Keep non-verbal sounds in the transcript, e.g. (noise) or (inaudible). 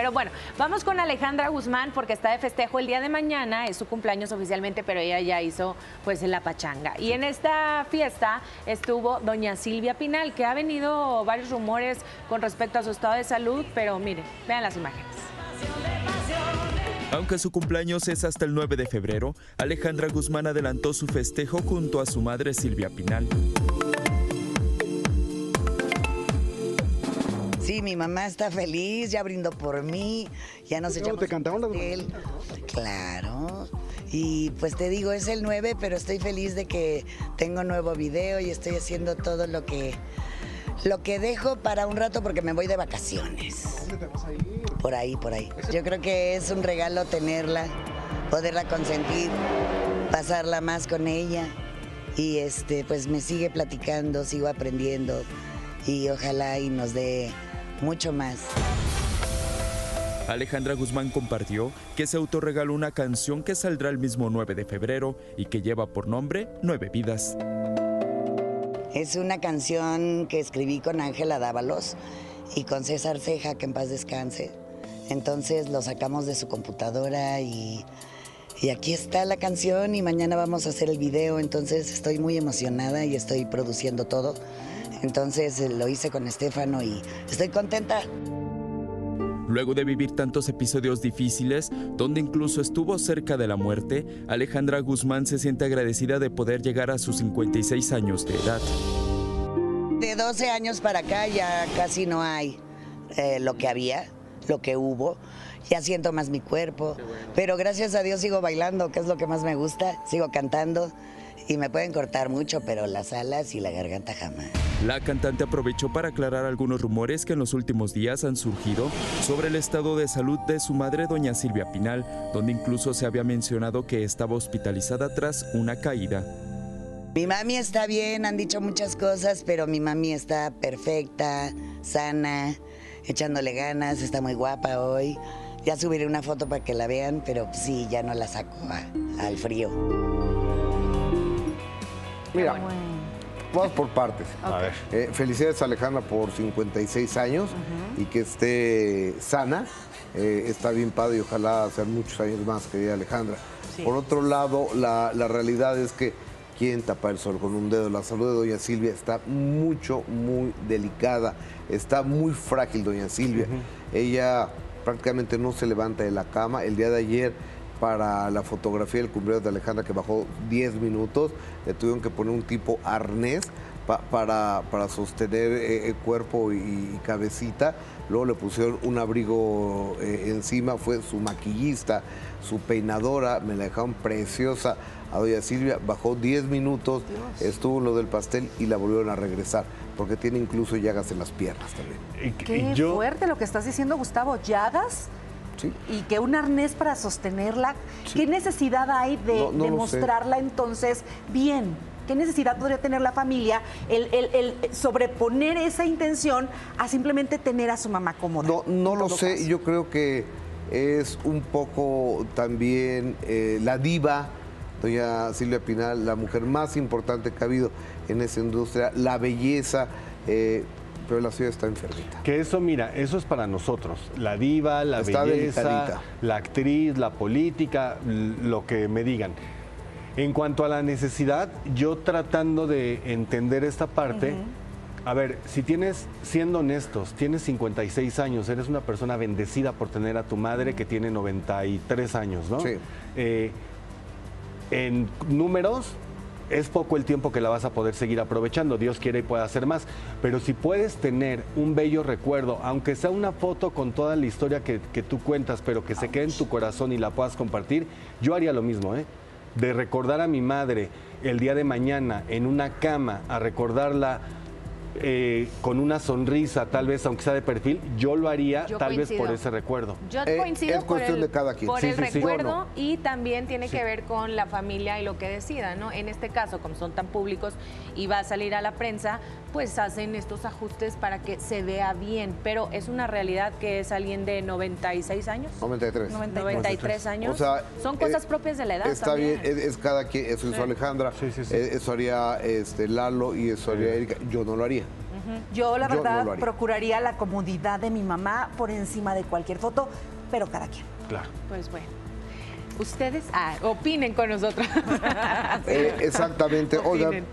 Pero bueno, vamos con Alejandra Guzmán porque está de festejo el día de mañana, es su cumpleaños oficialmente, pero ella ya hizo pues la pachanga. Y en esta fiesta estuvo doña Silvia Pinal, que ha venido varios rumores con respecto a su estado de salud, pero mire, vean las imágenes. Aunque su cumpleaños es hasta el 9 de febrero, Alejandra Guzmán adelantó su festejo junto a su madre Silvia Pinal. Sí, mi mamá está feliz, ya brindó por mí, ya nos echamos te cantaron las él. Claro. Y pues te digo, es el 9, pero estoy feliz de que tengo nuevo video y estoy haciendo todo lo que lo que dejo para un rato porque me voy de vacaciones. ¿Dónde te vas a ir? Por ahí, por ahí. Yo creo que es un regalo tenerla, poderla consentir, pasarla más con ella y este pues me sigue platicando, sigo aprendiendo y ojalá y nos dé mucho más. Alejandra Guzmán compartió que se autorregaló una canción que saldrá el mismo 9 de febrero y que lleva por nombre Nueve Vidas. Es una canción que escribí con Ángela Dávalos y con César Ceja, que en paz descanse. Entonces lo sacamos de su computadora y, y aquí está la canción y mañana vamos a hacer el video. Entonces estoy muy emocionada y estoy produciendo todo. Entonces eh, lo hice con Estefano y estoy contenta. Luego de vivir tantos episodios difíciles, donde incluso estuvo cerca de la muerte, Alejandra Guzmán se siente agradecida de poder llegar a sus 56 años de edad. De 12 años para acá ya casi no hay eh, lo que había, lo que hubo. Ya siento más mi cuerpo, pero gracias a Dios sigo bailando, que es lo que más me gusta. Sigo cantando y me pueden cortar mucho, pero las alas y la garganta jamás. La cantante aprovechó para aclarar algunos rumores que en los últimos días han surgido sobre el estado de salud de su madre, doña Silvia Pinal, donde incluso se había mencionado que estaba hospitalizada tras una caída. Mi mami está bien, han dicho muchas cosas, pero mi mami está perfecta, sana, echándole ganas, está muy guapa hoy. Ya subiré una foto para que la vean, pero sí, ya no la saco a- al frío. Mira, vamos por partes. Eh, felicidades a Alejandra por 56 años y que esté sana. Eh, está bien padre y ojalá sean muchos años más, querida Alejandra. Por otro lado, la, la realidad es que quién tapa el sol con un dedo. La salud de doña Silvia está mucho, muy delicada. Está muy frágil doña Silvia. Ella prácticamente no se levanta de la cama. El día de ayer para la fotografía del cumpleaños de Alejandra que bajó 10 minutos, le tuvieron que poner un tipo arnés pa- para, para sostener eh, el cuerpo y, y cabecita. Luego le pusieron un abrigo eh, encima, fue su maquillista, su peinadora, me la dejaron preciosa a doña Silvia, bajó 10 minutos, estuvo en lo del pastel y la volvieron a regresar, porque tiene incluso llagas en las piernas también. Qué yo, fuerte lo que estás diciendo, Gustavo. Llagas Sí. y que un arnés para sostenerla. ¿Qué necesidad hay de, No, no de lo sé. mostrarla entonces bien? ¿Qué necesidad podría tener la familia el, el- el sobreponer esa intención a simplemente tener a su mamá cómoda? No, no lo sé, caso? yo creo que es un poco también eh, la diva, doña Silvia Pinal, la mujer más importante que ha habido en esa industria, la belleza, eh, pero la ciudad está enfermita. que eso, mira, eso es para nosotros. La diva, la Está belleza, delicadita. la actriz, la política, lo que me digan. En cuanto a la necesidad, yo tratando de entender esta parte, a ver, si tienes, siendo honestos, tienes 56 años, eres una persona bendecida por tener a tu madre que tiene 93 años, ¿no? Sí. Eh, en números es poco el tiempo que la vas a poder seguir aprovechando. Dios quiere y pueda hacer más. Pero si puedes tener un bello recuerdo, aunque sea una foto con toda la historia que, que tú cuentas, pero que se quede en tu corazón y la puedas compartir, yo haría lo mismo, ¿eh? De recordar a mi madre el día de mañana en una cama, a recordarla eh, con una sonrisa, tal vez, aunque sea de perfil, yo lo haría Yo tal vez por ese recuerdo. Yo Eh, coincido es por cuestión el, de cada quien. por Sí, el sí, recuerdo y también tiene Sí. que ver con la familia y lo que decida, ¿no? En este caso, como son tan públicos y va a salir a la prensa, pues hacen estos ajustes para que se vea bien. Pero es una realidad que es alguien de 96 años. 93. 93 años. O sea, son cosas eh, propias de la edad. Está también. bien, es, es cada quien, eso hizo Alejandra, Sí, sí, sí. eh, eso haría este, Lalo y eso haría Erika. Yo no lo haría. Yo la Yo no verdad procuraría la comodidad de mi mamá por encima de cualquier foto, pero cada quien. Claro. Pues bueno. Ustedes ah, opinen con nosotros. Eh, exactamente. (laughs) Oigan.